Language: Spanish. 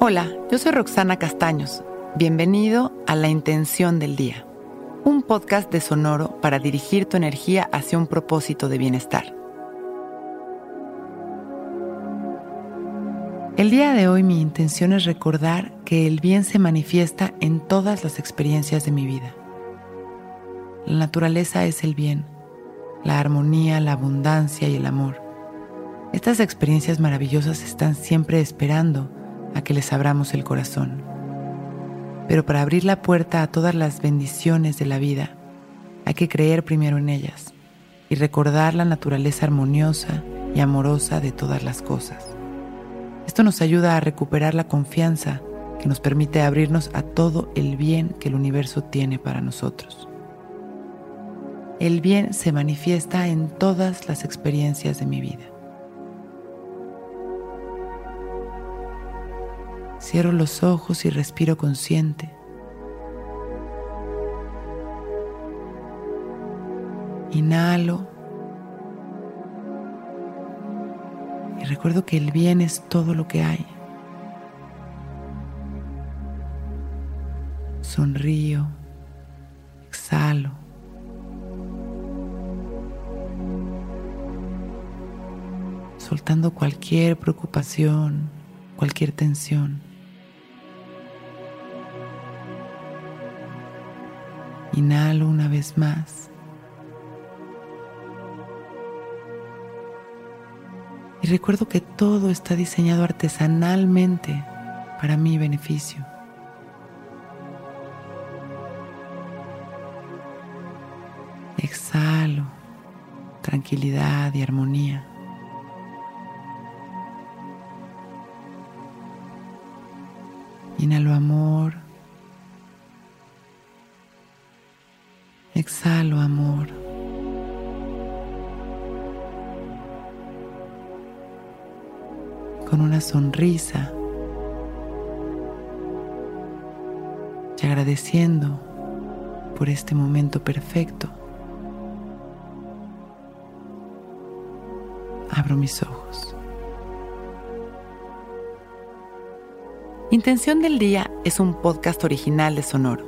Hola, yo soy Roxana Castaños. Bienvenido a La Intención del Día, un podcast de Sonoro para dirigir tu energía hacia un propósito de bienestar. El día de hoy mi intención es recordar que el bien se manifiesta en todas las experiencias de mi vida. La naturaleza es el bien, la armonía, la abundancia y el amor. Estas experiencias maravillosas están siempre esperando a que les abramos el corazón. Pero para abrir la puerta a todas las bendiciones de la vida, hay que creer primero en ellas y recordar la naturaleza armoniosa y amorosa de todas las cosas. Esto nos ayuda a recuperar la confianza que nos permite abrirnos a todo el bien que el universo tiene para nosotros. El bien se manifiesta en todas las experiencias de mi vida. Cierro los ojos y respiro consciente. Inhalo. Y recuerdo que el bien es todo lo que hay. Sonrío. Exhalo. Soltando cualquier preocupación, cualquier tensión. Inhalo una vez más. Y recuerdo que todo está diseñado artesanalmente para mi beneficio. Exhalo tranquilidad y armonía. Inhalo amor. Exhalo amor. Con una sonrisa y agradeciendo por este momento perfecto, abro mis ojos. Intención del Día es un podcast original de Sonoro.